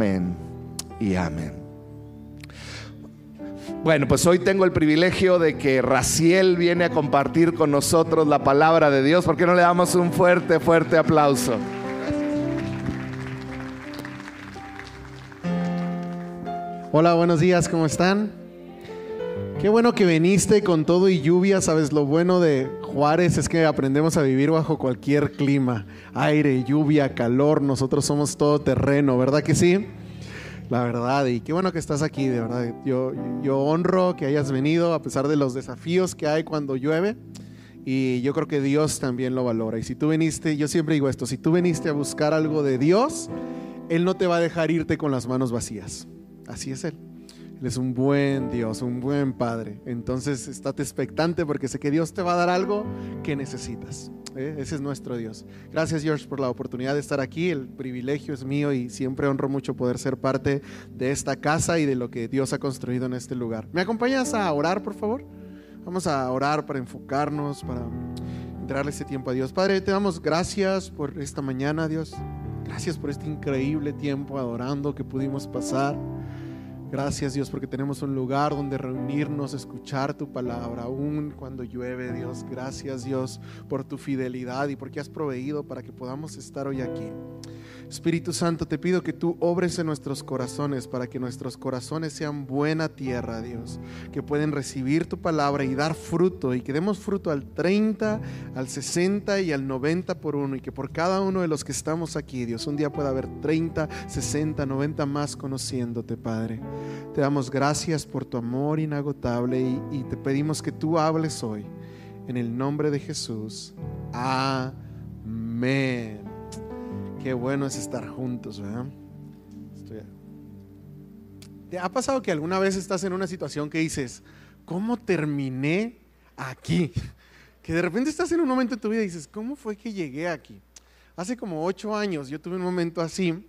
Amén y amén. Bueno, pues hoy tengo el privilegio de que Raciel viene a compartir con nosotros la palabra de Dios. ¿Por qué no le damos un fuerte, fuerte aplauso? Hola, buenos días, ¿cómo están? Qué bueno que viniste con todo y lluvia, sabes, lo bueno de Juárez es que aprendemos a vivir bajo cualquier clima, aire, lluvia, calor, nosotros somos todo terreno, ¿verdad que sí? La verdad, y qué bueno que estás aquí, de verdad. Yo, yo honro que hayas venido a pesar de los desafíos que hay cuando llueve. Y yo creo que Dios también lo valora. Y si tú viniste, yo siempre digo esto, si tú viniste a buscar algo de Dios, Él no te va a dejar irte con las manos vacías. Así es Él. Él es un buen Dios, un buen Padre. Entonces, estate expectante porque sé que Dios te va a dar algo que necesitas. ¿eh? Ese es nuestro Dios. Gracias, George, por la oportunidad de estar aquí. El privilegio es mío y siempre honro mucho poder ser parte de esta casa y de lo que Dios ha construido en este lugar. ¿Me acompañas a orar, por favor? Vamos a orar para enfocarnos, para entregarle este tiempo a Dios. Padre, te damos gracias por esta mañana, Dios. Gracias por este increíble tiempo adorando que pudimos pasar. Gracias Dios porque tenemos un lugar donde reunirnos, escuchar tu palabra, aún cuando llueve Dios. Gracias Dios por tu fidelidad y porque has proveído para que podamos estar hoy aquí. Espíritu Santo, te pido que tú obres en nuestros corazones para que nuestros corazones sean buena tierra, Dios, que pueden recibir tu palabra y dar fruto y que demos fruto al 30, al 60 y al 90 por uno y que por cada uno de los que estamos aquí, Dios, un día pueda haber 30, 60, 90 más conociéndote, Padre. Te damos gracias por tu amor inagotable y, y te pedimos que tú hables hoy. En el nombre de Jesús. Amén. Qué bueno es estar juntos, ¿verdad? ¿Te ha pasado que alguna vez estás en una situación que dices, ¿cómo terminé aquí? Que de repente estás en un momento de tu vida y dices, ¿cómo fue que llegué aquí? Hace como ocho años yo tuve un momento así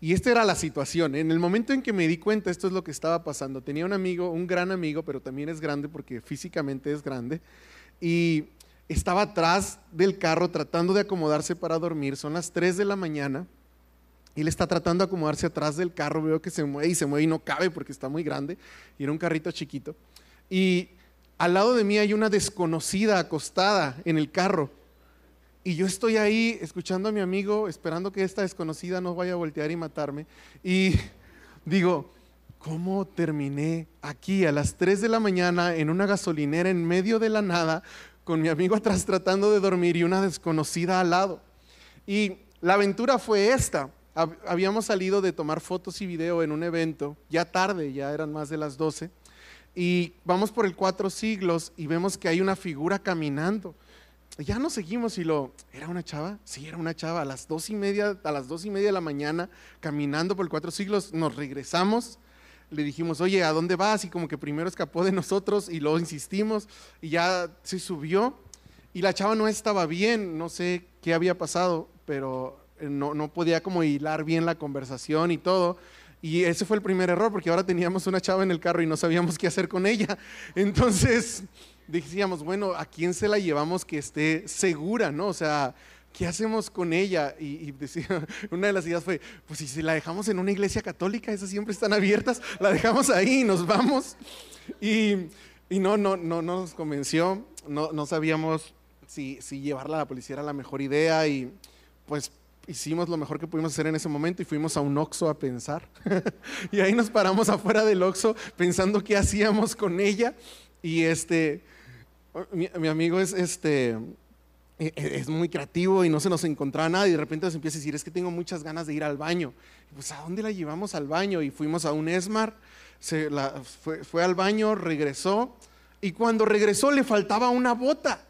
y esta era la situación. En el momento en que me di cuenta, esto es lo que estaba pasando. Tenía un amigo, un gran amigo, pero también es grande porque físicamente es grande. Y estaba atrás del carro tratando de acomodarse para dormir. Son las 3 de la mañana. Y él está tratando de acomodarse atrás del carro. Veo que se mueve y se mueve y no cabe porque está muy grande. Y era un carrito chiquito. Y al lado de mí hay una desconocida acostada en el carro. Y yo estoy ahí escuchando a mi amigo, esperando que esta desconocida no vaya a voltear y matarme. Y digo, ¿cómo terminé aquí a las 3 de la mañana en una gasolinera en medio de la nada con mi amigo atrás tratando de dormir y una desconocida al lado. Y la aventura fue esta. Habíamos salido de tomar fotos y video en un evento, ya tarde, ya eran más de las 12, y vamos por el cuatro siglos y vemos que hay una figura caminando. Ya nos seguimos y lo, ¿era una chava? Sí, era una chava. A las dos y media, a las dos y media de la mañana, caminando por el cuatro siglos, nos regresamos le dijimos, oye, ¿a dónde vas? Y como que primero escapó de nosotros y luego insistimos y ya se subió. Y la chava no estaba bien, no sé qué había pasado, pero eh, no, no podía como hilar bien la conversación y todo. Y ese fue el primer error, porque ahora teníamos una chava en el carro y no sabíamos qué hacer con ella. Entonces decíamos, bueno, ¿a quién se la llevamos que esté segura, no? O sea, ¿qué hacemos con ella? Y, decía, una de las ideas fue, pues si la dejamos en una iglesia católica, esas siempre están abiertas, la dejamos ahí y nos vamos. Y, no, no, no, nos convenció, no, no sabíamos si, llevarla a la policía era la mejor idea y pues hicimos lo mejor que pudimos hacer en ese momento y fuimos a un Oxxo a pensar. y ahí nos paramos afuera del Oxxo pensando qué hacíamos con ella. Y este, mi, mi amigo es este es muy creativo y no se nos encontraba nada y de repente nos empieza a decir, es que tengo muchas ganas de ir al baño. pues ¿a dónde la llevamos al baño? Y fuimos a un ESMAR, se fue, fue, al baño, regresó y cuando regresó le faltaba una bota.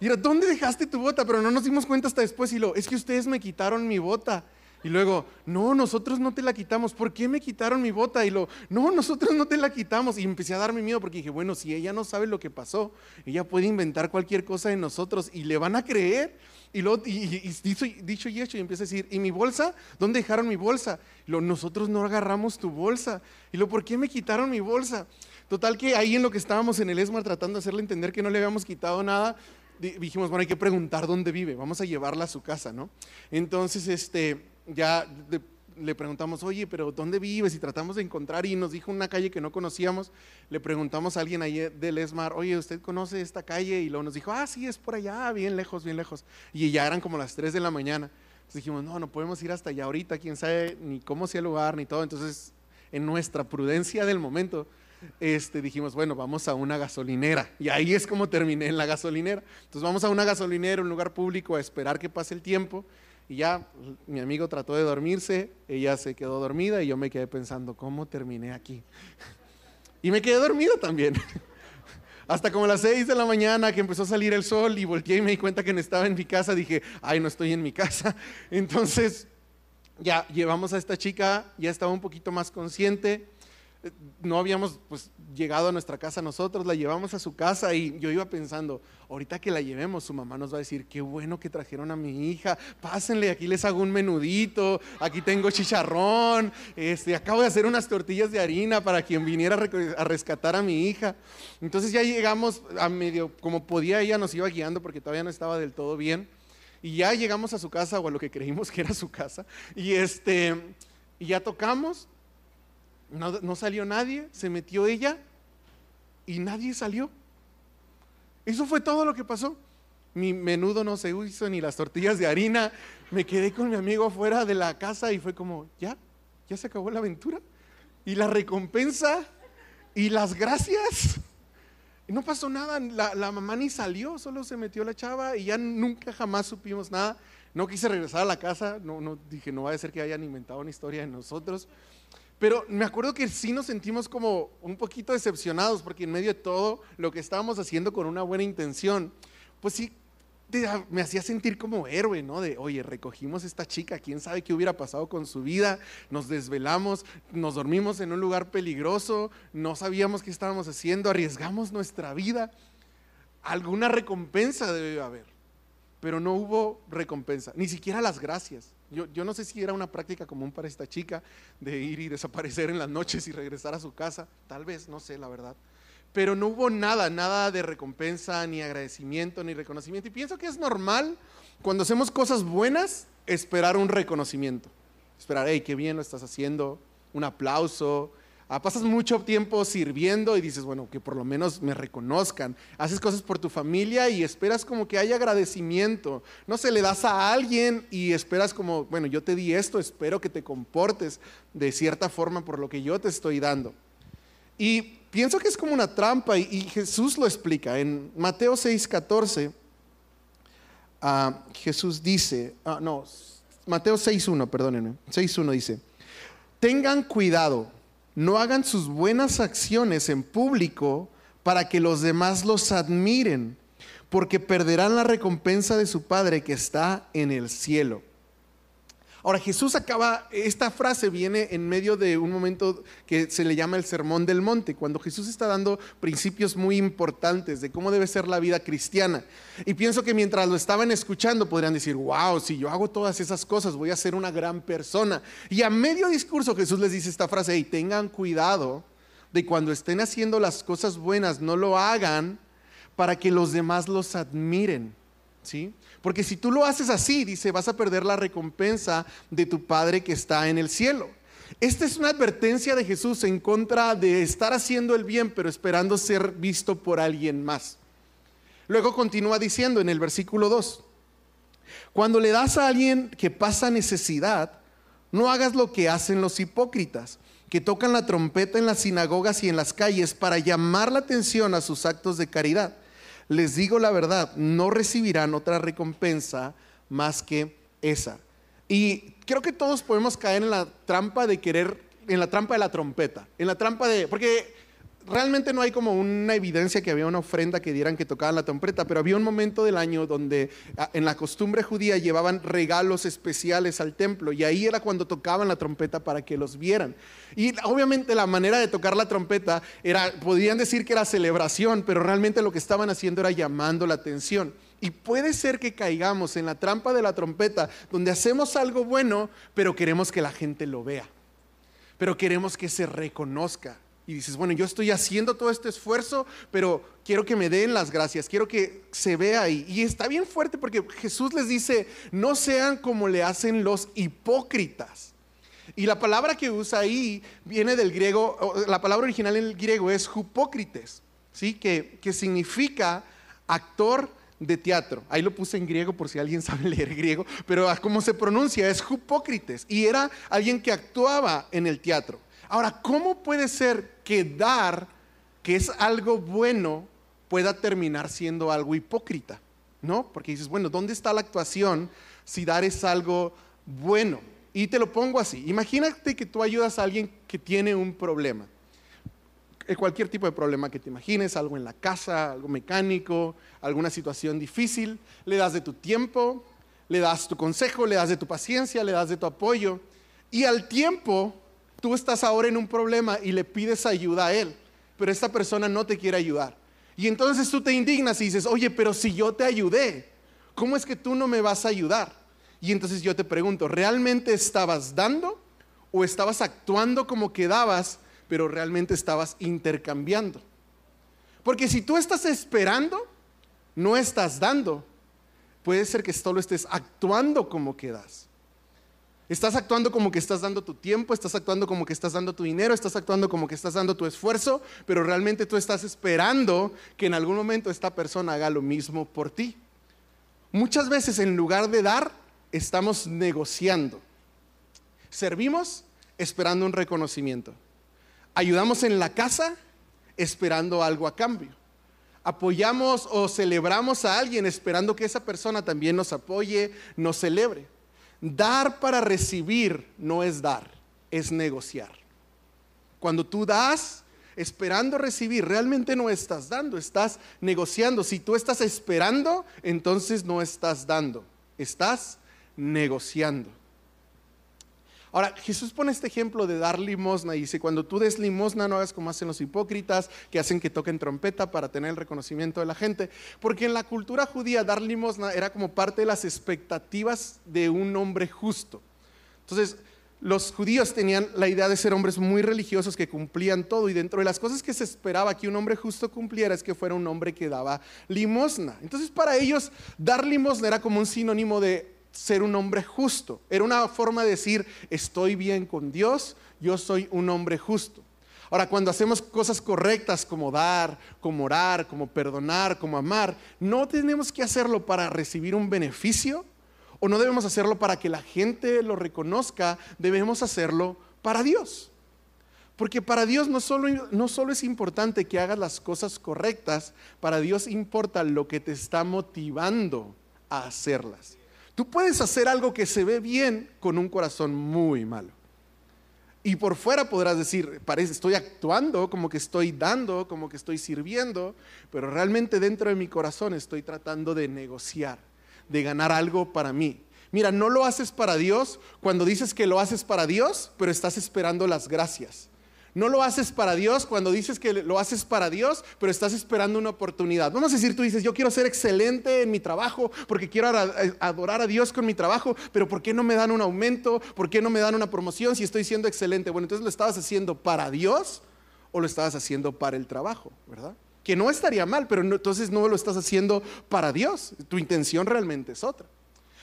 Y era, ¿dónde dejaste tu bota? Pero no nos dimos cuenta hasta después y lo, es que ustedes me quitaron mi bota. Y luego, no, nosotros no te la quitamos. ¿Por qué me quitaron mi bota? Y lo, no, nosotros no te la quitamos. Y empecé a darme miedo porque dije, bueno, si ella no sabe lo que pasó, ella puede inventar cualquier cosa de nosotros y le van a creer. Y, luego, y, dicho, y hecho, y empieza a decir, ¿y mi bolsa? ¿Dónde dejaron mi bolsa? Y lo, nosotros no agarramos tu bolsa. Y lo, ¿por qué me quitaron mi bolsa? Total que ahí en lo que estábamos en el ESMAR tratando de hacerle entender que no le habíamos quitado nada, dijimos, bueno, hay que preguntar dónde vive, vamos a llevarla a su casa, ¿no? Entonces, este, ya le preguntamos, oye, pero ¿dónde vives? Y tratamos de encontrar y nos dijo una calle que no conocíamos. Le preguntamos a alguien ahí del Esmar, oye, ¿usted conoce esta calle? Y luego nos dijo, ah, sí, es por allá, bien lejos, bien lejos. Y ya eran como las 3 de la mañana. Entonces dijimos, no, no podemos ir hasta allá ahorita, quién sabe ni cómo sea el lugar ni todo. Entonces, en nuestra prudencia del momento, este, dijimos, bueno, vamos a una gasolinera. Y ahí es como terminé en la gasolinera. Entonces vamos a una gasolinera, un lugar público, a esperar que pase el tiempo. Y ya mi amigo trató de dormirse, ella se quedó dormida y yo me quedé pensando, ¿cómo terminé aquí? Y me quedé dormido también. Hasta como las seis de la mañana que empezó a salir el sol y volteé y me di cuenta que no estaba en mi casa, dije, ay, no estoy en mi casa. Entonces, ya llevamos a esta chica, ya estaba un poquito más consciente no habíamos pues llegado a nuestra casa nosotros, la llevamos a su casa y yo iba pensando, ahorita que la llevemos, su mamá nos va a decir, qué bueno que trajeron a mi hija, pásenle, aquí les hago un menudito, aquí tengo chicharrón, este, acabo de hacer unas tortillas de harina para quien viniera a rescatar a mi hija. Entonces ya llegamos a medio, como podía ella nos iba guiando porque todavía no estaba del todo bien. Y ya llegamos a su casa o a lo que creímos que era su casa. Y este, y ya tocamos no, salió nadie, se metió ella y nadie salió. Eso fue todo lo que pasó. Mi menudo no se hizo ni las tortillas de harina. Me quedé con mi amigo afuera de la casa y fue como, ya, ya se acabó la aventura. Y la recompensa y las gracias. No pasó nada, la, la, mamá ni salió, solo se metió la chava y ya nunca jamás supimos nada. No quise regresar a la casa, no, no dije, no va a ser que hayan inventado una historia de nosotros. Pero me acuerdo que sí nos sentimos como un poquito decepcionados porque en medio de todo lo que estábamos haciendo con una buena intención, pues sí me hacía sentir como héroe, ¿no? De, oye, recogimos esta chica, quién sabe qué hubiera pasado con su vida, nos desvelamos, nos dormimos en un lugar peligroso, no sabíamos qué estábamos haciendo, arriesgamos nuestra vida. Alguna recompensa debe haber, pero no hubo recompensa, ni siquiera las gracias. Yo, no sé si era una práctica común para esta chica de ir y desaparecer en las noches y regresar a su casa. Tal vez, no sé, la verdad. Pero no hubo nada, nada de recompensa, ni agradecimiento, ni reconocimiento. Y pienso que es normal cuando hacemos cosas buenas esperar un reconocimiento. Esperar, hey, qué bien lo estás haciendo, un aplauso, Ah, pasas mucho tiempo sirviendo y dices, bueno, que por lo menos me reconozcan. Haces cosas por tu familia y esperas como que haya agradecimiento. No se le das a alguien y esperas como, bueno, yo te di esto, espero que te comportes de cierta forma por lo que yo te estoy dando. Y pienso que es como una trampa y, Jesús lo explica. En Mateo 6:14, ah, Jesús dice, ah, no, Mateo 6.1, perdónenme, 6.1 dice, tengan cuidado no hagan sus buenas acciones en público para que los demás los admiren, porque perderán la recompensa de su Padre que está en el cielo. Ahora Jesús acaba, esta frase viene en medio de un momento que se le llama el Sermón del Monte, cuando Jesús está dando principios muy importantes de cómo debe ser la vida cristiana. Y pienso que mientras lo estaban escuchando podrían decir, wow, si yo hago todas esas cosas voy a ser una gran persona. Y a medio discurso Jesús les dice esta frase, y tengan cuidado de cuando estén haciendo las cosas buenas, no lo hagan para que los demás los admiren. ¿Sí? Porque si tú lo haces así, dice, vas a perder la recompensa de tu Padre que está en el cielo. Esta es una advertencia de Jesús en contra de estar haciendo el bien, pero esperando ser visto por alguien más. Luego continúa diciendo en el versículo 2, cuando le das a alguien que pasa necesidad, no hagas lo que hacen los hipócritas, que tocan la trompeta en las sinagogas y en las calles para llamar la atención a sus actos de caridad les digo la verdad, no recibirán otra recompensa más que esa. Y creo que todos podemos caer en la trampa de querer, en la trampa de la trompeta, en la trampa de, porque realmente no hay como una evidencia que había una ofrenda que dieran que tocaban la trompeta, pero había un momento del año donde ah, en la costumbre judía llevaban regalos especiales al templo y ahí era cuando tocaban la trompeta para que los vieran. Y obviamente la manera de tocar la trompeta era, podían decir que era celebración, pero realmente lo que estaban haciendo era llamando la atención. Y puede ser que caigamos en la trampa de la trompeta, donde hacemos algo bueno, pero queremos que la gente lo vea, pero queremos que se reconozca y dices, bueno, yo estoy haciendo todo este esfuerzo, pero quiero que me den las gracias, quiero que se vea ahí. Y está bien fuerte porque Jesús les dice, no sean como le hacen los hipócritas. Y la palabra que usa ahí viene del griego, la palabra original en el griego es hupócrites, ¿sí? que, que significa actor de teatro. Ahí lo puse en griego por si alguien sabe leer griego, pero como se pronuncia es hupócrites y era alguien que actuaba en el teatro. Ahora, ¿cómo puede ser que dar, que es algo bueno, pueda terminar siendo algo hipócrita? ¿No? Porque dices, bueno, ¿dónde está la actuación si dar es algo bueno? Y te lo pongo así. Imagínate que tú ayudas a alguien que tiene un problema. Eh, cualquier tipo de problema que te imagines, algo en la casa, algo mecánico, alguna situación difícil. Le das de tu tiempo, le das tu consejo, le das de tu paciencia, le das de tu apoyo. Y al tiempo, tú estás ahora en un problema y le pides ayuda a él, pero esta persona no te quiere ayudar. Y entonces tú te indignas y dices, oye, pero si yo te ayudé, ¿cómo es que tú no me vas a ayudar? Y entonces yo te pregunto, ¿realmente estabas dando o estabas actuando como que dabas, pero realmente estabas intercambiando? Porque si tú estás esperando, no estás dando. Puede ser que solo estés actuando como que das. Estás actuando como que estás dando tu tiempo, estás actuando como que estás dando tu dinero, estás actuando como que estás dando tu esfuerzo, pero realmente tú estás esperando que en algún momento esta persona haga lo mismo por ti. Muchas veces en lugar de dar, estamos negociando. Servimos esperando un reconocimiento. Ayudamos en la casa esperando algo a cambio. Apoyamos o celebramos a alguien esperando que esa persona también nos apoye, nos celebre. Dar para recibir no es dar, es negociar. Cuando tú das esperando recibir, realmente no estás dando, estás negociando. Si tú estás esperando, entonces no estás dando, estás negociando. Ahora, Jesús pone este ejemplo de dar limosna y dice, cuando tú des limosna no hagas como hacen los hipócritas, que hacen que toquen trompeta para tener el reconocimiento de la gente, porque en la cultura judía dar limosna era como parte de las expectativas de un hombre justo. Entonces, los judíos tenían la idea de ser hombres muy religiosos que cumplían todo y dentro de las cosas que se esperaba que un hombre justo cumpliera es que fuera un hombre que daba limosna. Entonces para ellos dar limosna era como un sinónimo de ser un hombre justo. Era una forma de decir, estoy bien con Dios, yo soy un hombre justo. Ahora, cuando hacemos cosas correctas como dar, como orar, como perdonar, como amar, no tenemos que hacerlo para recibir un beneficio o no debemos hacerlo para que la gente lo reconozca, debemos hacerlo para Dios. Porque para Dios no solo, no solo es importante que hagas las cosas correctas, para Dios importa lo que te está motivando a hacerlas. Tú puedes hacer algo que se ve bien con un corazón muy malo. Y por fuera podrás decir, parece, estoy actuando como que estoy dando, como que estoy sirviendo, pero realmente dentro de mi corazón estoy tratando de negociar, de ganar algo para mí. Mira, no lo haces para Dios cuando dices que lo haces para Dios, pero estás esperando las gracias. No lo haces para Dios cuando dices que lo haces para Dios, pero estás esperando una oportunidad. Vamos a decir, tú dices, yo quiero ser excelente en mi trabajo porque quiero adorar a Dios con mi trabajo, pero ¿por qué no me dan un aumento? ¿Por qué no me dan una promoción si estoy siendo excelente? Bueno, entonces lo estabas haciendo para Dios o lo estabas haciendo para el trabajo, ¿verdad? Que no estaría mal, pero entonces no lo estás haciendo para Dios. Tu intención realmente es otra.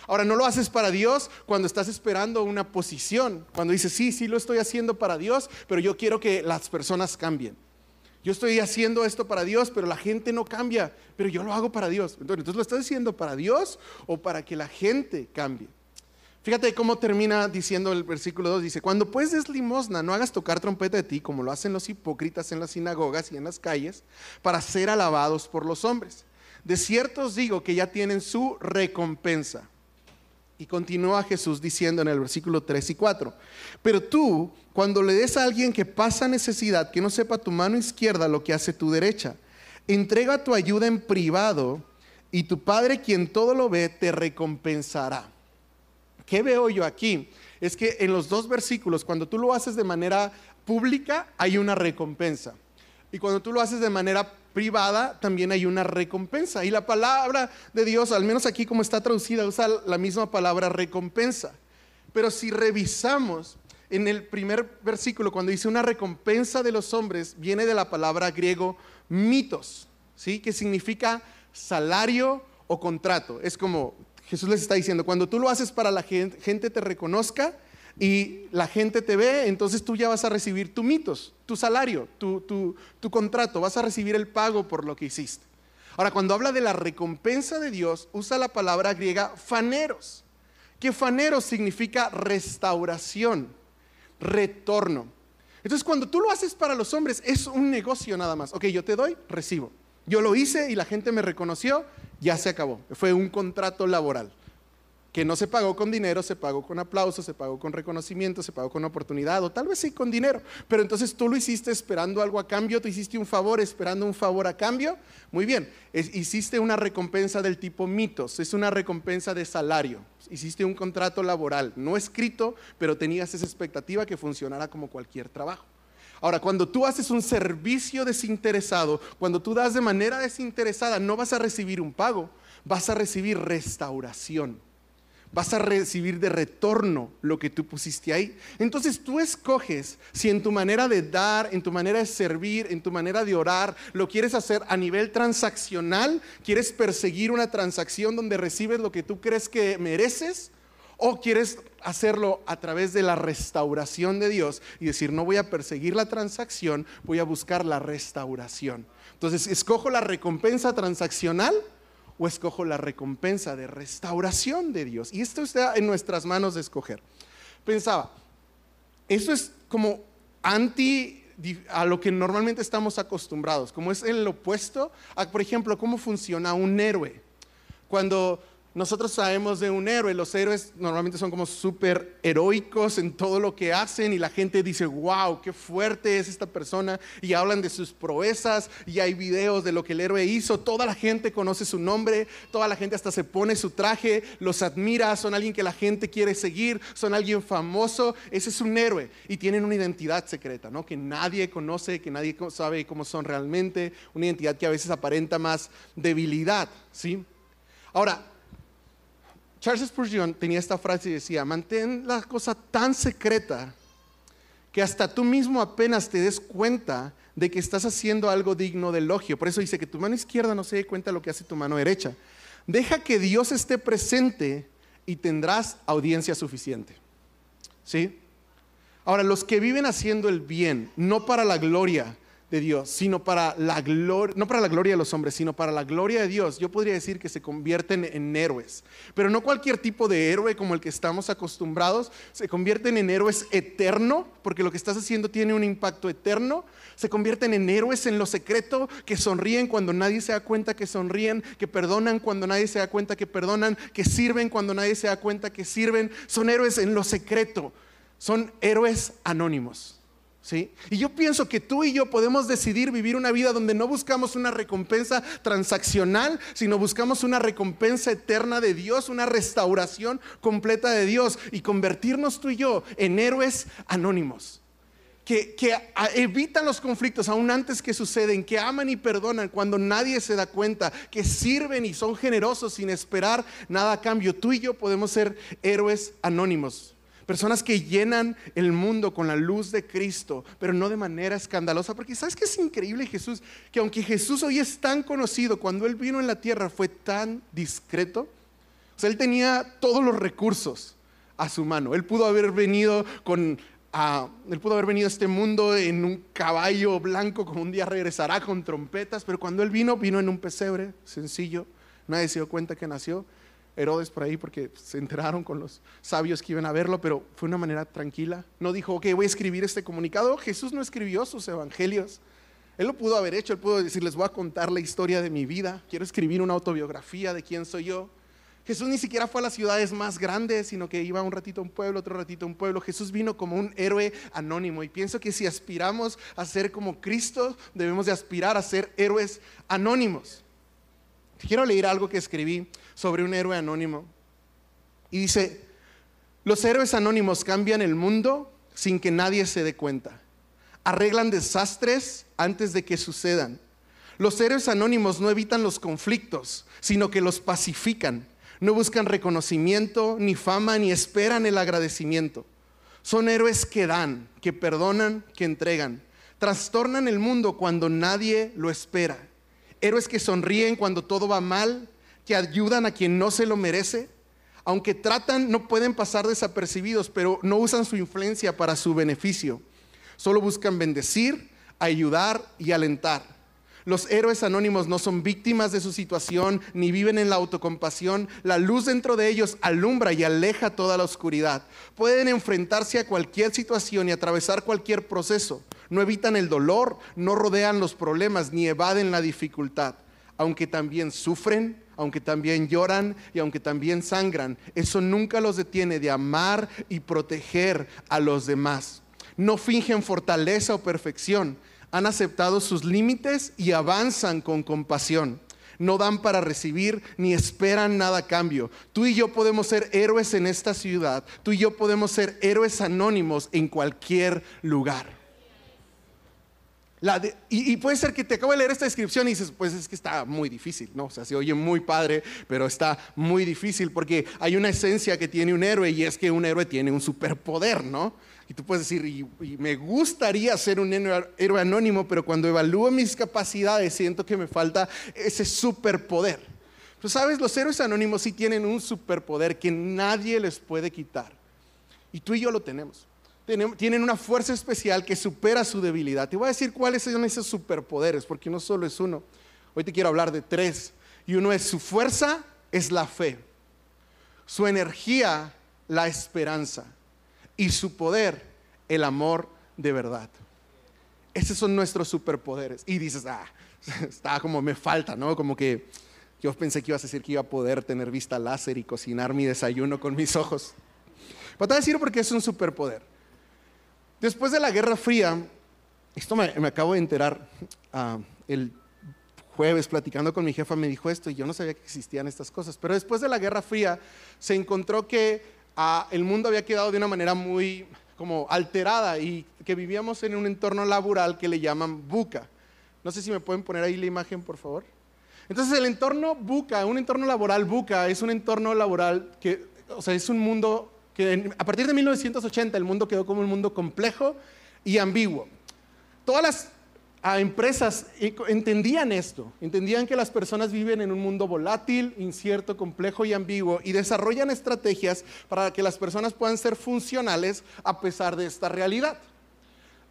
Ahora, no lo haces para Dios cuando estás esperando una posición, cuando dices, sí, sí lo estoy haciendo para Dios, pero yo quiero que las personas cambien. Yo estoy haciendo esto para Dios, pero la gente no cambia, pero yo lo hago para Dios. Entonces, ¿lo estás haciendo para Dios o para que la gente cambie? Fíjate cómo termina diciendo el versículo 2. Dice, cuando pues des limosna, no hagas tocar trompeta de ti como lo hacen los hipócritas en las sinagogas y en las calles, para ser alabados por los hombres. De cierto os digo que ya tienen su recompensa. Y continúa Jesús diciendo en el versículo 3 y 4, pero tú, cuando le des a alguien que pasa necesidad, que no sepa tu mano izquierda lo que hace tu derecha, entrega tu ayuda en privado y tu Padre, quien todo lo ve, te recompensará. ¿Qué veo yo aquí? Es que en los dos versículos, cuando tú lo haces de manera pública, hay una recompensa. Y cuando tú lo haces de manera privada, también hay una recompensa. Y la palabra de Dios, al menos aquí como está traducida, usa la misma palabra recompensa. Pero si revisamos en el primer versículo, cuando dice una recompensa de los hombres, viene de la palabra griego mitos, ¿sí? que significa salario o contrato. Es como Jesús les está diciendo, cuando tú lo haces para la gente, gente te reconozca, y la gente te ve, entonces tú ya vas a recibir tu mitos, tu salario, tu, tu, contrato, vas a recibir el pago por lo que hiciste. Ahora, cuando habla de la recompensa de Dios, usa la palabra griega faneros, que faneros significa restauración, retorno. Entonces, cuando tú lo haces para los hombres, es un negocio nada más. Ok, yo te doy, recibo. Yo lo hice y la gente me reconoció, ya se acabó. Fue un contrato laboral que no se pagó con dinero, se pagó con aplausos, se pagó con reconocimiento, se pagó con oportunidad, o tal vez sí con dinero. Pero entonces tú lo hiciste esperando algo a cambio, tú hiciste un favor esperando un favor a cambio. Muy bien, hiciste una recompensa del tipo mitos, es una recompensa de salario. Hiciste un contrato laboral, no escrito, pero tenías esa expectativa que funcionara como cualquier trabajo. Ahora, cuando tú haces un servicio desinteresado, cuando tú das de manera desinteresada, no vas a recibir un pago, vas a recibir restauración vas a recibir de retorno lo que tú pusiste ahí. Entonces tú escoges si en tu manera de dar, en tu manera de servir, en tu manera de orar, lo quieres hacer a nivel transaccional, quieres perseguir una transacción donde recibes lo que tú crees que mereces, o quieres hacerlo a través de la restauración de Dios y decir, no voy a perseguir la transacción, voy a buscar la restauración. Entonces, escojo la recompensa transaccional o escojo la recompensa de restauración de Dios. Y esto está en nuestras manos de escoger. Pensaba, eso es como anti a lo que normalmente estamos acostumbrados, como es el opuesto a, por ejemplo, cómo funciona un héroe. Cuando nosotros sabemos de un héroe, los héroes normalmente son como súper heroicos en todo lo que hacen y la gente dice, wow, qué fuerte es esta persona y hablan de sus proezas y hay videos de lo que el héroe hizo, toda la gente conoce su nombre, toda la gente hasta se pone su traje, los admira, son alguien que la gente quiere seguir, son alguien famoso, ese es un héroe y tienen una identidad secreta, ¿no? Que nadie conoce, que nadie sabe cómo son realmente, una identidad que a veces aparenta más debilidad, ¿sí? Ahora, Charles Spurgeon tenía esta frase y decía, mantén la cosa tan secreta que hasta tú mismo apenas te des cuenta de que estás haciendo algo digno de elogio. Por eso dice que tu mano izquierda no se dé cuenta de lo que hace tu mano derecha. Deja que Dios esté presente y tendrás audiencia suficiente. ¿Sí? Ahora, los que viven haciendo el bien, no para la gloria, de Dios, sino para la gloria, no para la gloria de los hombres, sino para la gloria de Dios, yo podría decir que se convierten en héroes. Pero no cualquier tipo de héroe como el que estamos acostumbrados, se convierten en héroes eterno, porque lo que estás haciendo tiene un impacto eterno. Se convierten en héroes en lo secreto, que sonríen cuando nadie se da cuenta que sonríen, que perdonan cuando nadie se da cuenta que perdonan, que sirven cuando nadie se da cuenta que sirven. Son héroes en lo secreto, son héroes anónimos. Y yo pienso que tú y yo podemos decidir vivir una vida donde no buscamos una recompensa transaccional, sino buscamos una recompensa eterna de Dios, una restauración completa de Dios y convertirnos tú y yo en héroes anónimos. Que, que, evitan los conflictos aún antes que suceden, que aman y perdonan cuando nadie se da cuenta, que sirven y son generosos sin esperar nada a cambio. Tú y yo podemos ser héroes anónimos. Personas que llenan el mundo con la luz de Cristo, pero no de manera escandalosa. Porque sabes que es increíble Jesús, que aunque Jesús hoy es tan conocido, cuando Él vino en la tierra fue tan discreto. O sea, Él tenía todos los recursos a su mano. Él pudo haber venido con... él pudo haber venido a este mundo en un caballo blanco, como un día regresará con trompetas, pero cuando él vino, vino en un pesebre sencillo. Nadie se dio cuenta que nació. Herodes por ahí porque se enteraron con los sabios que iban a verlo, pero fue una manera tranquila. No dijo, ok, voy a escribir este comunicado. Jesús no escribió sus evangelios. Él lo pudo haber hecho, él pudo decir, les voy a contar la historia de mi vida, quiero escribir una autobiografía de quién soy yo. Jesús ni siquiera fue a las ciudades más grandes, sino que iba un ratito a un pueblo, otro ratito a un pueblo. Jesús vino como un héroe anónimo y pienso que si aspiramos a ser como Cristo, debemos de aspirar a ser héroes anónimos. Quiero leer algo que escribí sobre un héroe anónimo. Y dice, los héroes anónimos cambian el mundo sin que nadie se dé cuenta. Arreglan desastres antes de que sucedan. Los héroes anónimos no evitan los conflictos, sino que los pacifican. No buscan reconocimiento, ni fama, ni esperan el agradecimiento. Son héroes que dan, que perdonan, que entregan. Trastornan el mundo cuando nadie lo espera héroes que sonríen cuando todo va mal, que ayudan a quien no se lo merece, Aunque tratan, no pueden pasar desapercibidos, pero no usan su influencia para su beneficio. Solo buscan bendecir, ayudar y alentar. Los héroes anónimos no son víctimas de su situación ni viven en la autocompasión. La luz dentro de ellos alumbra y aleja toda la oscuridad. Pueden enfrentarse a cualquier situación y atravesar cualquier proceso. No evitan el dolor, no rodean los problemas ni evaden la dificultad. Aunque también sufren, aunque también lloran y aunque también sangran, eso nunca los detiene de amar y proteger a los demás. No fingen fortaleza o perfección, han aceptado sus límites y avanzan con compasión. No dan para recibir ni esperan nada a cambio. Tú y yo podemos ser héroes en esta ciudad. Tú y yo podemos ser héroes anónimos en cualquier lugar. Y, puede ser que te acabo de leer esta descripción y dices, pues es que está muy difícil, ¿no? O sea, se oye muy padre, pero está muy difícil porque hay una esencia que tiene un héroe y es que un héroe tiene un superpoder, ¿no? Y tú puedes decir, y, me gustaría ser un héroe anónimo, pero cuando evalúo mis capacidades siento que me falta ese superpoder. Pero sabes, los héroes anónimos sí tienen un superpoder que nadie les puede quitar. Y tú y yo lo tenemos. Tienen una fuerza especial que supera su debilidad. Te voy a decir cuáles son esos superpoderes, porque no solo es uno. Hoy te quiero hablar de tres. Y uno es su fuerza, es la fe. Su energía, la esperanza y su poder, el amor de verdad. Esos son nuestros superpoderes. Y dices, ah, está como me falta, ¿no? Como que yo pensé que ibas a decir que iba a poder tener vista láser y cocinar mi desayuno con mis ojos. Pero te voy a decir porque es un superpoder. Después de la Guerra Fría, esto me, acabo de enterar, ah, el jueves platicando con mi jefa me dijo esto y yo no sabía que existían estas cosas, pero después de la Guerra Fría se encontró que el mundo había quedado de una manera muy como alterada y que vivíamos en un entorno laboral que le llaman buca. No sé si me pueden poner ahí la imagen, por favor. Entonces el entorno buca, un entorno laboral buca, es un entorno laboral que, o sea, es un mundo que a partir de 1980 el mundo quedó como un mundo complejo y ambiguo. Todas las a empresas entendían esto, entendían que las personas viven en un mundo volátil, incierto, complejo y ambiguo y desarrollan estrategias para que las personas puedan ser funcionales a pesar de esta realidad.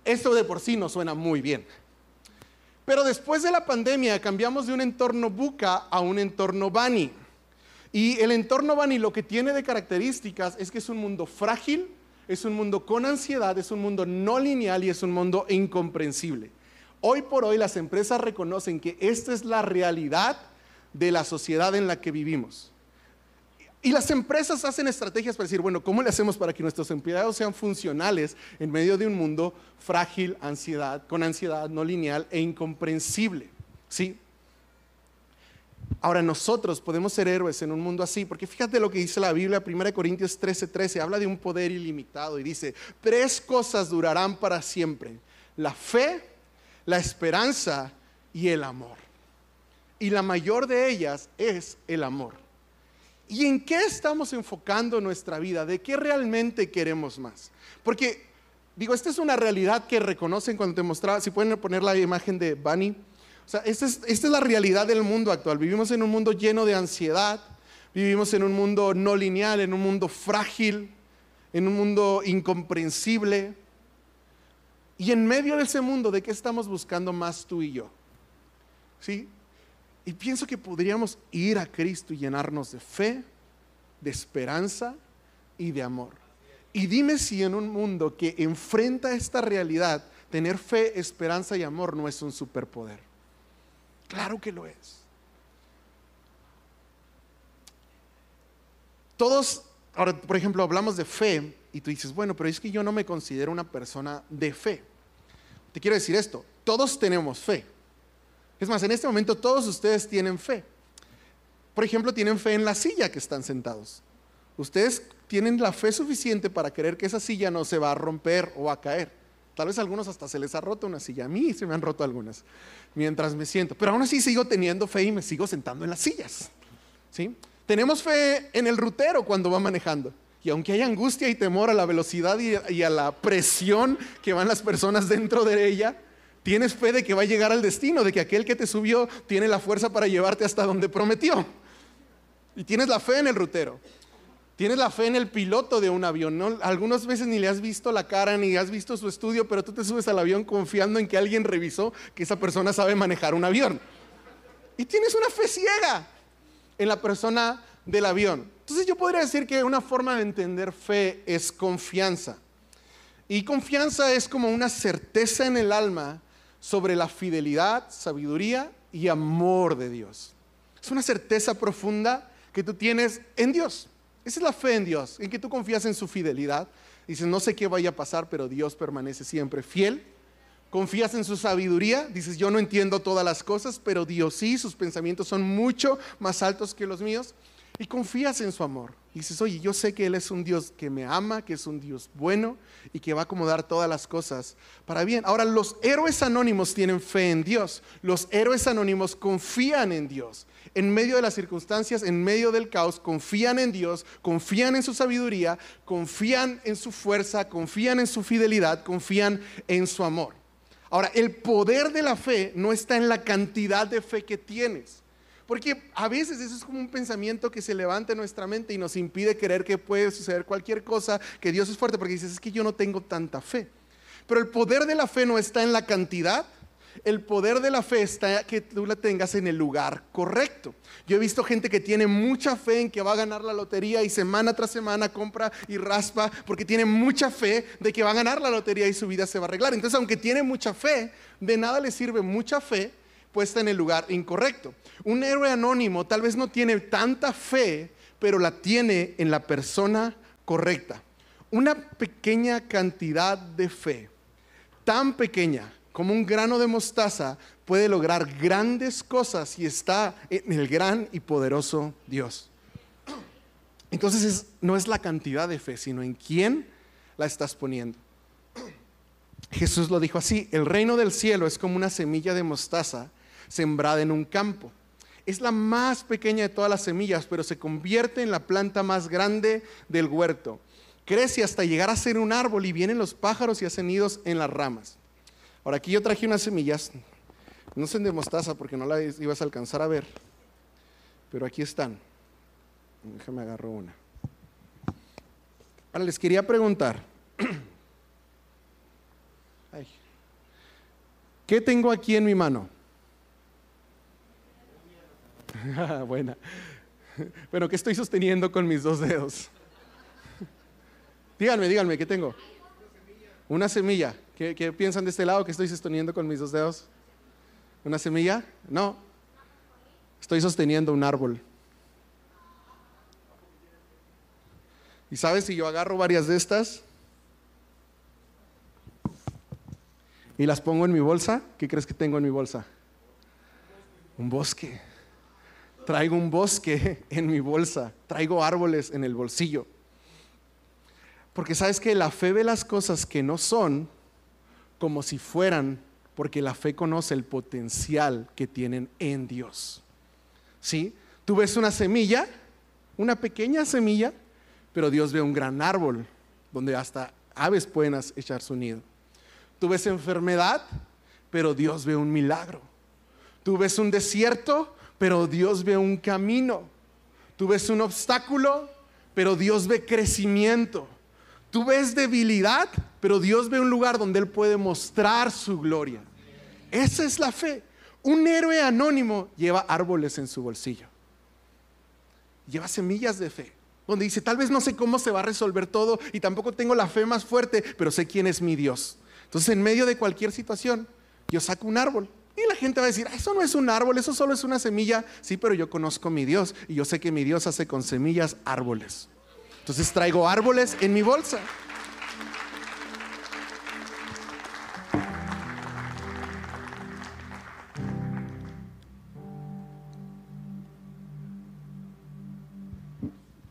Esto de por sí no suena muy bien. Pero después de la pandemia cambiamos de un entorno buca a un entorno bani. Y el entorno bani lo que tiene de características es que es un mundo frágil, es un mundo con ansiedad, es un mundo no lineal y es un mundo incomprensible. Hoy por hoy las empresas reconocen que esta es la realidad de la sociedad en la que vivimos. Y las empresas hacen estrategias para decir, bueno, ¿cómo le hacemos para que nuestros empleados sean funcionales en medio de un mundo frágil, ansiedad, con ansiedad no lineal e incomprensible? ¿Sí? Ahora nosotros podemos ser héroes en un mundo así, porque fíjate lo que dice la Biblia, 1 Corintios 13:13, 13, habla de un poder ilimitado y dice, tres cosas durarán para siempre, la fe, la esperanza y el amor. Y la mayor de ellas es el amor. ¿Y en qué estamos enfocando nuestra vida? ¿De qué realmente queremos más? Porque, digo, esta es una realidad que reconocen cuando te mostraba, si pueden poner la imagen de Bunny. O sea, esta es, la realidad del mundo actual. Vivimos en un mundo lleno de ansiedad, vivimos en un mundo no lineal, en un mundo frágil, en un mundo incomprensible. Y en medio de ese mundo, ¿de qué estamos buscando más tú y yo? ¿Sí? Y pienso que podríamos ir a Cristo y llenarnos de fe, de esperanza y de amor. Y dime si en un mundo que enfrenta esta realidad, tener fe, esperanza y amor no es un superpoder. Claro que lo es. Todos, ahora por ejemplo, hablamos de fe y tú dices, bueno, pero es que yo no me considero una persona de fe. Te quiero decir esto, todos tenemos fe. Es más, en este momento todos ustedes tienen fe. Por ejemplo, tienen fe en la silla que están sentados. Ustedes tienen la fe suficiente para creer que esa silla no se va a romper o a caer. Tal vez a algunos hasta se les ha roto una silla. A mí se me han roto algunas mientras me siento. Pero aún así sigo teniendo fe y me sigo sentando en las sillas. ¿Sí? Tenemos fe en el rutero cuando va manejando. Y aunque haya angustia y temor a la velocidad y, a la presión que van las personas dentro de ella, tienes fe de que va a llegar al destino, de que aquel que te subió tiene la fuerza para llevarte hasta donde prometió. Y tienes la fe en el rutero. Tienes la fe en el piloto de un avión. Algunas veces ni le has visto la cara ni has visto su estudio, pero tú te subes al avión confiando en que alguien revisó que esa persona sabe manejar un avión. Y tienes una fe ciega en la persona del avión. Entonces yo podría decir que una forma de entender fe es confianza. Y confianza es como una certeza en el alma sobre la fidelidad, sabiduría y amor de Dios. Es una certeza profunda que tú tienes en Dios. Esa es la fe en Dios, en que tú confías en su fidelidad. Dices, no sé qué vaya a pasar, pero Dios permanece siempre fiel. Confías en su sabiduría. Dices, yo no entiendo todas las cosas, pero Dios sí, sus pensamientos son mucho más altos que los míos. Y confías en su amor. dices, oye, yo sé que Él es un Dios que me ama, que es un Dios bueno y que va a acomodar todas las cosas para bien. Ahora, los héroes anónimos tienen fe en Dios. Los héroes anónimos confían en Dios en medio de las circunstancias, en medio del caos, confían en Dios, confían en su sabiduría, confían en su fuerza, confían en su fidelidad, confían en su amor. Ahora, el poder de la fe no está en la cantidad de fe que tienes. Porque a veces eso es como un pensamiento que se levanta en nuestra mente y nos impide creer que puede suceder cualquier cosa, que Dios es fuerte, porque dices, es que yo no tengo tanta fe. Pero el poder de la fe no está en la cantidad, el poder de la fe está que tú la tengas en el lugar correcto. Yo he visto gente que tiene mucha fe en que va a ganar la lotería y semana tras semana compra y raspa porque tiene mucha fe de que va a ganar la lotería y su vida se va a arreglar. Entonces, aunque tiene mucha fe, de nada le sirve mucha fe puesta en el lugar incorrecto. Un héroe anónimo tal vez no tiene tanta fe, pero la tiene en la persona correcta. Una pequeña cantidad de fe, tan pequeña como un grano de mostaza, puede lograr grandes cosas y está en el gran y poderoso Dios. Entonces no es la cantidad de fe, sino en quién la estás poniendo. Jesús lo dijo así, el reino del cielo es como una semilla de mostaza sembrada en un campo. Es la más pequeña de todas las semillas, pero se convierte en la planta más grande del huerto. Crece hasta llegar a ser un árbol y vienen los pájaros y hacen nidos en las ramas. Ahora aquí yo traje unas semillas, no son de mostaza porque no las ibas a alcanzar a ver, pero aquí están. Déjame agarro una. Ahora les quería preguntar, ¿qué tengo aquí en mi mano? Buena. Bueno, ¿qué estoy sosteniendo con mis dos dedos? díganme, díganme, ¿qué tengo? Una semilla. ¿Qué, piensan de este lado que estoy sosteniendo con mis dos dedos? ¿Una semilla? No. Estoy sosteniendo un árbol. ¿Y sabes si yo agarro varias de estas y las pongo en mi bolsa? ¿Qué crees que tengo en mi bolsa? Un bosque. Traigo un bosque en mi bolsa. Traigo árboles en el bolsillo. Porque sabes que la fe ve las cosas que no son como si fueran, porque la fe conoce el potencial que tienen en Dios. ¿Sí? Tú ves una semilla, una pequeña semilla, pero Dios ve un gran árbol donde hasta aves pueden echar su nido. Tú ves enfermedad, pero Dios ve un milagro. Tú ves un desierto, pero Dios ve un camino. Tú ves un obstáculo, pero Dios ve crecimiento. Tú ves debilidad, pero Dios ve un lugar donde Él puede mostrar su gloria. Esa es la fe. Un héroe anónimo lleva árboles en su bolsillo. Lleva semillas de fe. Donde dice, tal vez no sé cómo se va a resolver todo y tampoco tengo la fe más fuerte, pero sé quién es mi Dios. Entonces, en medio de cualquier situación, yo saco un árbol. Y la gente va a decir, eso no es un árbol, eso solo es una semilla. Sí, pero yo conozco a mi Dios y yo sé que mi Dios hace con semillas árboles. Entonces traigo árboles en mi bolsa.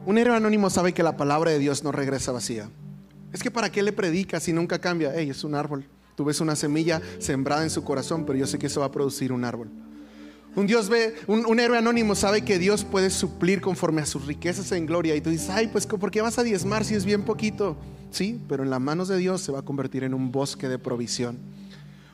Un héroe anónimo sabe que la palabra de Dios no regresa vacía. Es que para qué le predicas si nunca cambia. Hey, es un árbol. Tú ves una semilla sembrada en su corazón, pero yo sé que eso va a producir un árbol. Un Dios ve, un, héroe anónimo sabe que Dios puede suplir conforme a sus riquezas en gloria. Y tú dices, ay, pues ¿por qué vas a diezmar si es bien poquito? Sí, pero en las manos de Dios se va a convertir en un bosque de provisión.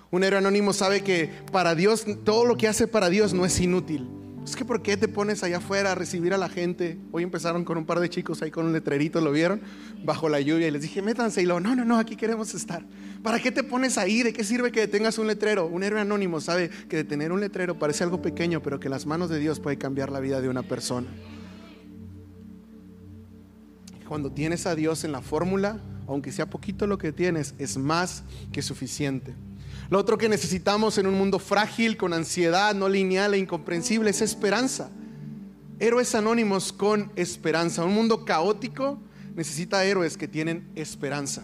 Un héroe anónimo sabe que para Dios, todo lo que hace para Dios no es inútil. Es que ¿por qué te pones allá afuera a recibir a la gente? Hoy empezaron con un par de chicos ahí con un letrerito, ¿lo vieron? Bajo la lluvia y les dije, métanse y luego, no, no, no, aquí queremos estar. ¿Para qué te pones ahí? ¿De qué sirve que tengas un letrero? Un héroe anónimo sabe que de tener un letrero parece algo pequeño, pero que las manos de Dios puede cambiar la vida de una persona. Cuando tienes a Dios en la fórmula, aunque sea poquito lo que tienes, es más que suficiente. Lo otro que necesitamos en un mundo frágil, con ansiedad, no lineal e incomprensible, es esperanza. Héroes anónimos con esperanza. Un mundo caótico necesita héroes que tienen esperanza.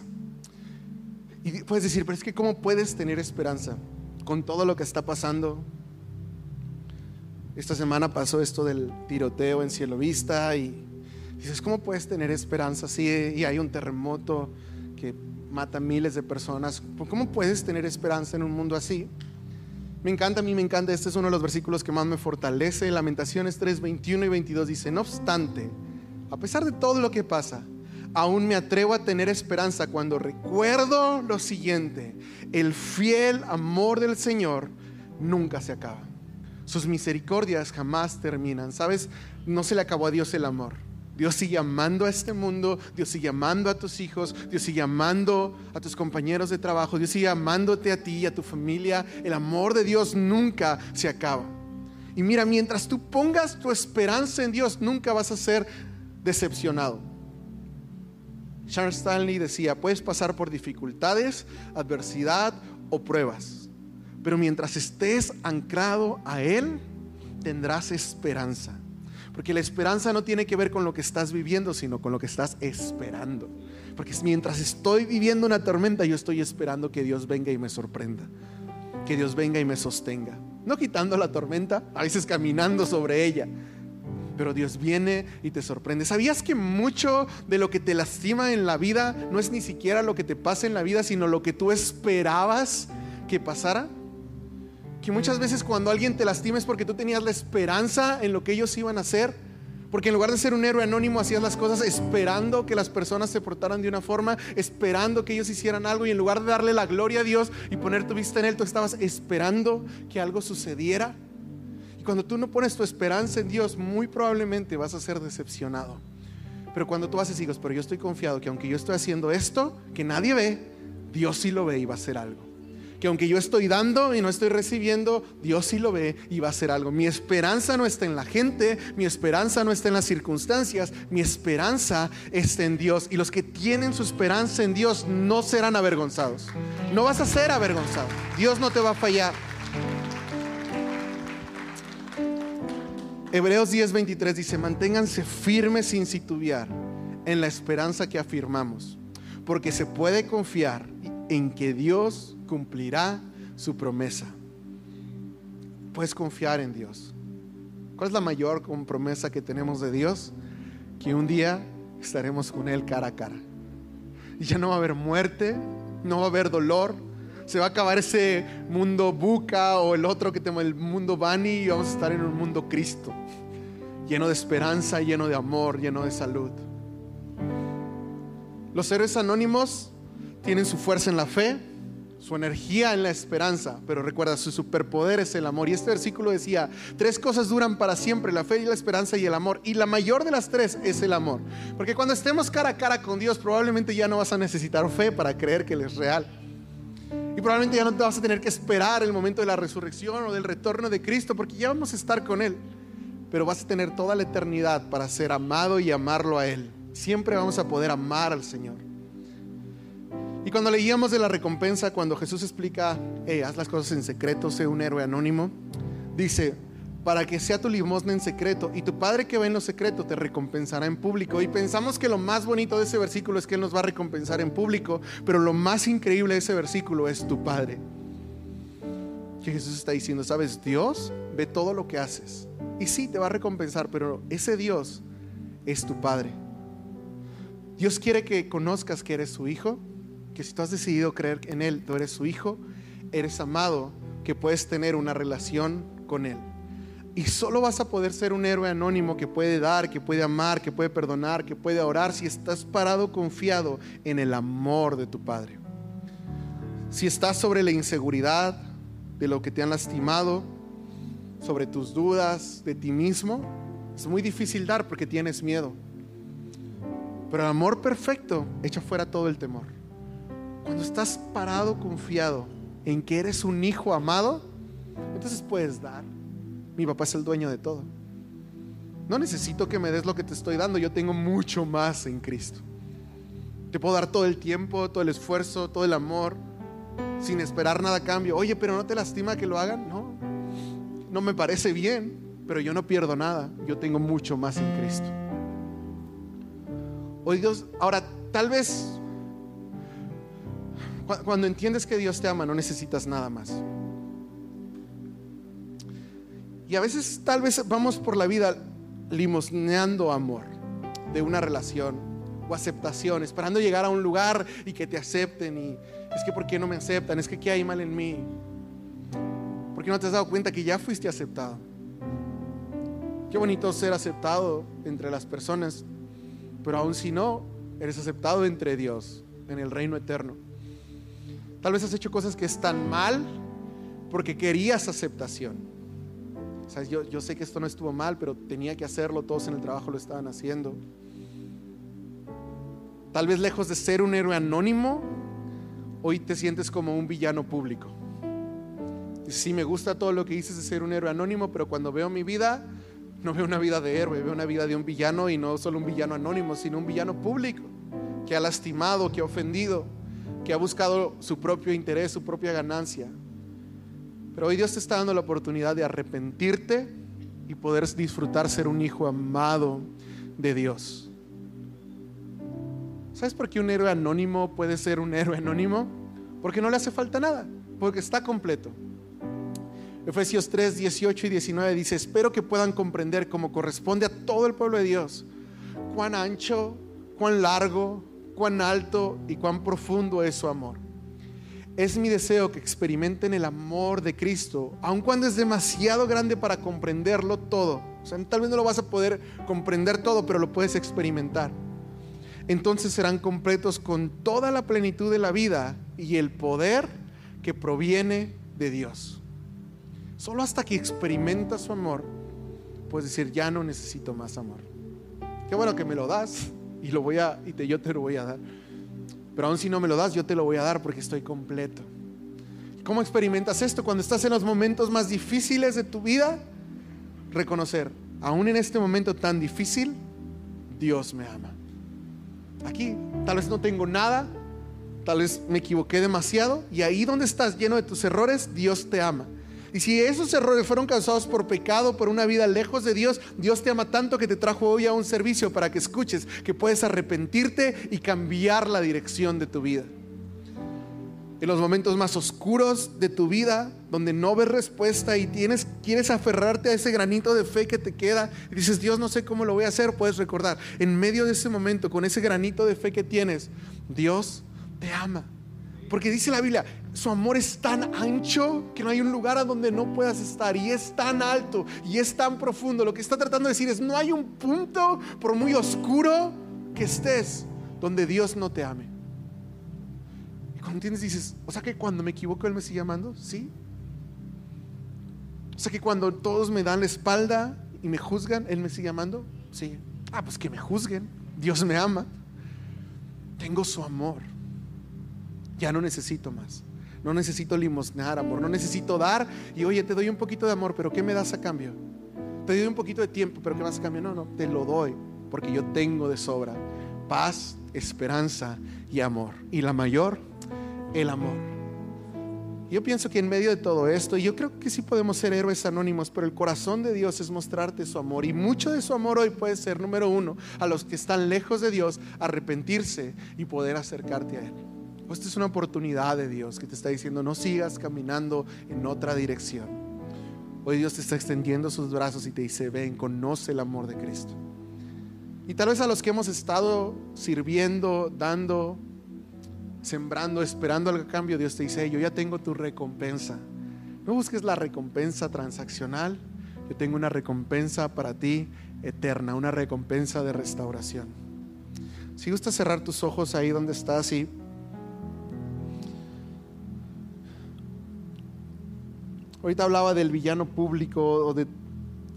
Y puedes decir, pero es que ¿cómo puedes tener esperanza con todo lo que está pasando? Esta semana pasó esto del tiroteo en Cielo Vista y dices, ¿cómo puedes tener esperanza si y hay un terremoto que mata miles de personas. ¿Cómo puedes tener esperanza en un mundo así? Me encanta, a mí me encanta, este es uno de los versículos que más me fortalece. Lamentaciones 3, 21 y 22 dice, no obstante, a pesar de todo lo que pasa, aún me atrevo a tener esperanza cuando recuerdo lo siguiente, el fiel amor del Señor nunca se acaba. Sus misericordias jamás terminan. ¿Sabes? No se le acabó a Dios el amor. Dios sigue amando a este mundo, Dios sigue amando a tus hijos, Dios sigue amando a tus compañeros de trabajo, Dios sigue amándote a ti y a tu familia. El amor de Dios nunca se acaba. Y mira, mientras tú pongas tu esperanza en Dios, nunca vas a ser decepcionado. Charles Stanley decía, puedes pasar por dificultades, adversidad o pruebas, pero mientras estés anclado a Él, tendrás esperanza. Porque la esperanza no tiene que ver con lo que estás viviendo, sino con lo que estás esperando. Porque mientras estoy viviendo una tormenta, yo estoy esperando que Dios venga y me sorprenda. Que Dios venga y me sostenga. No quitando la tormenta, a veces caminando sobre ella. Pero Dios viene y te sorprende. ¿Sabías que mucho de lo que te lastima en la vida no es ni siquiera lo que te pasa en la vida, sino lo que tú esperabas que pasara? Que muchas veces cuando alguien te lastima es porque tú tenías la esperanza en lo que ellos iban a hacer. Porque en lugar de ser un héroe anónimo hacías las cosas esperando que las personas se portaran de una forma, esperando que ellos hicieran algo y en lugar de darle la gloria a Dios y poner tu vista en Él, tú estabas esperando que algo sucediera. Y cuando tú no pones tu esperanza en Dios, muy probablemente vas a ser decepcionado. Pero cuando tú haces hijos, pero yo estoy confiado que aunque yo estoy haciendo esto, que nadie ve, Dios sí lo ve y va a hacer algo que aunque yo estoy dando y no estoy recibiendo, Dios sí lo ve y va a hacer algo. Mi esperanza no está en la gente, mi esperanza no está en las circunstancias, mi esperanza está en Dios. Y los que tienen su esperanza en Dios no serán avergonzados. No vas a ser avergonzado. Dios no te va a fallar. Hebreos 10:23 dice, manténganse firmes sin titubear en la esperanza que afirmamos, porque se puede confiar en que Dios cumplirá su promesa. Puedes confiar en Dios. ¿Cuál es la mayor promesa que tenemos de Dios? Que un día estaremos con Él cara a cara. Y ya no va a haber muerte, no va a haber dolor. Se va a acabar ese mundo buca o el otro que tenemos, el mundo Bani, y vamos a estar en un mundo Cristo, lleno de esperanza, lleno de amor, lleno de salud. Los héroes anónimos tienen su fuerza en la fe, su energía en la esperanza, pero recuerda, su superpoder es el amor. Y este versículo decía, tres cosas duran para siempre, la fe y la esperanza y el amor. Y la mayor de las tres es el amor. Porque cuando estemos cara a cara con Dios, probablemente ya no vas a necesitar fe para creer que Él es real. Y probablemente ya no te vas a tener que esperar el momento de la resurrección o del retorno de Cristo, porque ya vamos a estar con Él. Pero vas a tener toda la eternidad para ser amado y amarlo a Él. Siempre vamos a poder amar al Señor. Y cuando leíamos de la recompensa, cuando Jesús explica, haz las cosas en secreto, sé un héroe anónimo, dice, para que sea tu limosna en secreto y tu Padre que ve en lo secreto te recompensará en público. Y pensamos que lo más bonito de ese versículo es que Él nos va a recompensar en público, pero lo más increíble de ese versículo es tu Padre. Que Jesús está diciendo, sabes, Dios ve todo lo que haces. Y sí, te va a recompensar, pero ese Dios es tu Padre. Dios quiere que conozcas que eres su hijo que si tú has decidido creer en Él, tú eres su hijo, eres amado, que puedes tener una relación con Él. Y solo vas a poder ser un héroe anónimo que puede dar, que puede amar, que puede perdonar, que puede orar si estás parado confiado en el amor de tu Padre. Si estás sobre la inseguridad de lo que te han lastimado, sobre tus dudas de ti mismo, es muy difícil dar porque tienes miedo. Pero el amor perfecto echa fuera todo el temor. Cuando estás parado, confiado en que eres un hijo amado, entonces puedes dar. Mi papá es el dueño de todo. No necesito que me des lo que te estoy dando, yo tengo mucho más en Cristo. Te puedo dar todo el tiempo, todo el esfuerzo, todo el amor, sin esperar nada a cambio. Oye, pero no te lastima que lo hagan, no. No me parece bien, pero yo no pierdo nada. Yo tengo mucho más en Cristo. Hoy Dios, ahora tal vez cuando entiendes que Dios te ama no necesitas nada más. Y a veces tal vez vamos por la vida limosneando amor de una relación o aceptación, esperando llegar a un lugar y que te acepten y es que ¿por qué no me aceptan? Es que ¿qué hay mal en mí? ¿Por qué no te has dado cuenta que ya fuiste aceptado? Qué bonito ser aceptado entre las personas, pero aún si no, eres aceptado entre Dios, en el reino eterno. Tal vez has hecho cosas que están mal porque querías aceptación yo, sé que esto no estuvo mal, pero tenía que hacerlo, todos en el trabajo lo estaban haciendo. Tal vez lejos de ser un héroe anónimo, hoy te sientes como un villano público. Sí, me gusta todo lo que dices de ser un héroe anónimo, pero cuando veo mi vida, no veo una vida de héroe, veo una vida de un villano y no solo un villano anónimo, sino un villano público, que ha lastimado, que ha ofendido, que ha buscado su propio interés, su propia ganancia. Pero hoy Dios te está dando la oportunidad de arrepentirte y poder disfrutar ser un hijo amado de Dios. ¿Sabes por qué un héroe anónimo puede ser un héroe anónimo? Porque no le hace falta nada, porque está completo. Efesios 3, 18 y 19 dice, espero que puedan comprender como corresponde a todo el pueblo de Dios, cuán ancho, cuán largo, cuán alto y cuán profundo es su amor es mi deseo que experimenten el amor de Cristo, aun cuando es demasiado grande para comprenderlo todo. O sea, tal vez no lo vas a poder comprender todo, pero lo puedes experimentar. Entonces serán completos con toda la plenitud de la vida y el poder que proviene de Dios. Solo hasta que experimentas su amor, puedes decir, ya no necesito más amor. Qué bueno que me lo das y lo voy a y te, yo te lo voy a dar. Pero aún si no me lo das, yo te lo voy a dar porque estoy completo. ¿Cómo experimentas esto? Cuando estás en los momentos más difíciles de tu vida, reconocer, aún en este momento tan difícil, Dios me ama. Aquí tal vez no tengo nada, tal vez me equivoqué demasiado y ahí donde estás lleno de tus errores, Dios te ama. Y si esos errores fueron causados por pecado, por una vida lejos de Dios, Dios te ama tanto que te trajo hoy a un servicio para que escuches que puedes arrepentirte y cambiar la dirección de tu vida. En los momentos más oscuros de tu vida, donde no ves respuesta y tienes, quieres aferrarte a ese granito de fe que te queda y dices, Dios, no sé cómo lo voy a hacer, puedes recordar, en medio de ese momento, con ese granito de fe que tienes, Dios te ama. Porque dice la Biblia, su amor es tan ancho que no hay un lugar a donde no puedas estar. Y es tan alto y es tan profundo. Lo que está tratando de decir es, no hay un punto, por muy oscuro que estés, donde Dios no te ame. Y cuando entiendes, dices, o sea que cuando me equivoco, Él me sigue amando. Sí. O sea que cuando todos me dan la espalda y me juzgan, Él me sigue amando. Sí. Ah, pues que me juzguen. Dios me ama. Tengo su amor. Ya no necesito más. No necesito limosnear amor. No necesito dar y oye, te doy un poquito de amor, pero ¿qué me das a cambio? Te doy un poquito de tiempo, pero ¿qué das a cambio? No, no, te lo doy porque yo tengo de sobra paz, esperanza y amor. Y la mayor, el amor. Yo pienso que en medio de todo esto, yo creo que sí podemos ser héroes anónimos, pero el corazón de Dios es mostrarte su amor. Y mucho de su amor hoy puede ser, número uno, a los que están lejos de Dios, arrepentirse y poder acercarte a Él. Esta es una oportunidad de Dios que te está diciendo, no sigas caminando en otra dirección. Hoy Dios te está extendiendo sus brazos y te dice, ven, conoce el amor de Cristo. Y tal vez a los que hemos estado sirviendo, dando, sembrando, esperando al cambio, Dios te dice, yo ya tengo tu recompensa. No busques la recompensa transaccional, yo tengo una recompensa para ti eterna, una recompensa de restauración. Si gusta cerrar tus ojos ahí donde estás y Ahorita hablaba del villano público o de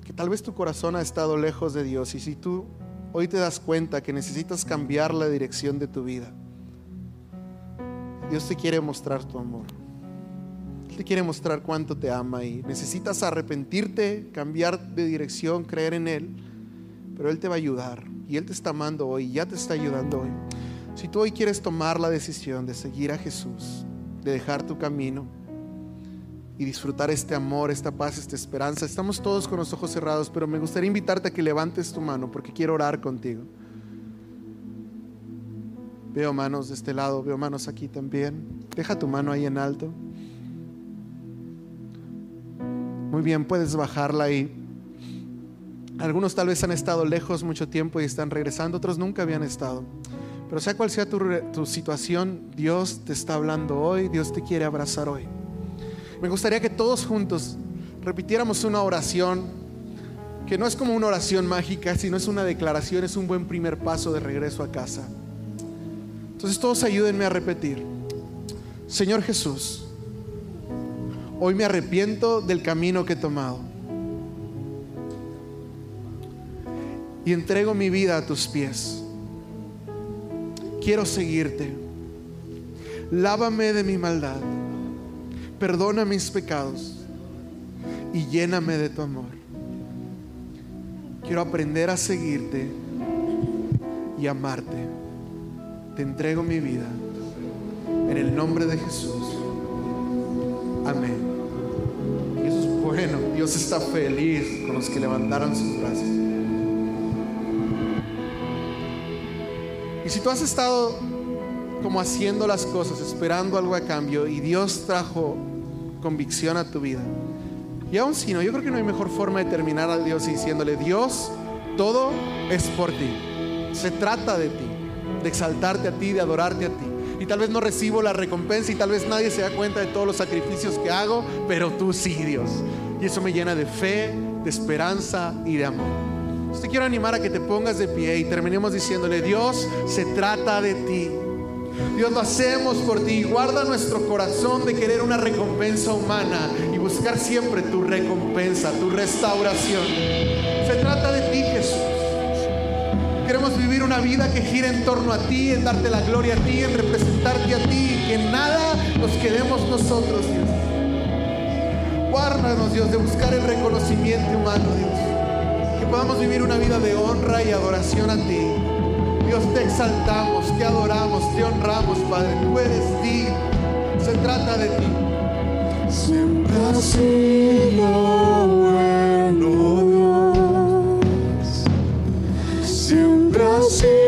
que tal vez tu corazón ha estado lejos de Dios y si tú hoy te das cuenta que necesitas cambiar la dirección de tu vida, Dios te quiere mostrar tu amor. Él te quiere mostrar cuánto te ama y necesitas arrepentirte, cambiar de dirección, creer en Él, pero Él te va a ayudar y Él te está amando hoy, ya te está ayudando hoy. Si tú hoy quieres tomar la decisión de seguir a Jesús, de dejar tu camino y disfrutar este amor, esta paz, esta esperanza, estamos todos con los ojos cerrados, pero me gustaría invitarte a que levantes tu mano porque quiero orar contigo. Veo manos de este lado, veo manos aquí también. Deja tu mano ahí en alto. Muy bien, puedes bajarla ahí. Algunos tal vez han estado lejos mucho tiempo y están regresando, otros nunca habían estado. Pero sea cual sea tu, tu, situación, Dios te está hablando hoy, Dios te quiere abrazar hoy. Me gustaría que todos juntos repitiéramos una oración que no es como una oración mágica, sino es una declaración, es un buen primer paso de regreso a casa. Entonces todos ayúdenme a repetir. Señor Jesús, hoy me arrepiento del camino que he tomado. Y entrego mi vida a tus pies. Quiero seguirte. Lávame de mi maldad. Perdona mis pecados. Y lléname de tu amor. Quiero aprender a seguirte y amarte te entrego mi vida. En el nombre de Jesús. Amén. Eso es bueno. Dios está feliz con los que levantaron sus brazos. Y si tú has estado como haciendo las cosas, esperando algo a cambio, y Dios trajo convicción a tu vida, y aún si no, yo creo que no hay mejor forma de terminar a Dios diciéndole, Dios, todo es por ti. Se trata de ti de exaltarte a ti, de adorarte a ti. Y tal vez no recibo la recompensa y tal vez nadie se da cuenta de todos los sacrificios que hago, pero tú sí, Dios. Y eso me llena de fe, de esperanza y de amor. Te quiero animar a que te pongas de pie y terminemos diciéndole, Dios, se trata de ti. Dios, lo hacemos por ti. Guarda nuestro corazón de querer una recompensa humana y buscar siempre tu recompensa, tu restauración. Se trata de ti, Jesús. Queremos vivir una vida que gira en torno a ti, en darte la gloria a ti, en representarte a ti, y que nada nos quedemos nosotros, Dios. Guárdanos, Dios, de buscar el reconocimiento humano, Dios. Que podamos vivir una vida de honra y adoración a ti. Dios, te exaltamos, te adoramos, te honramos, Padre. Tú eres digno. Se trata de ti. Siempre ha sido bueno Dios. Siempre ha sido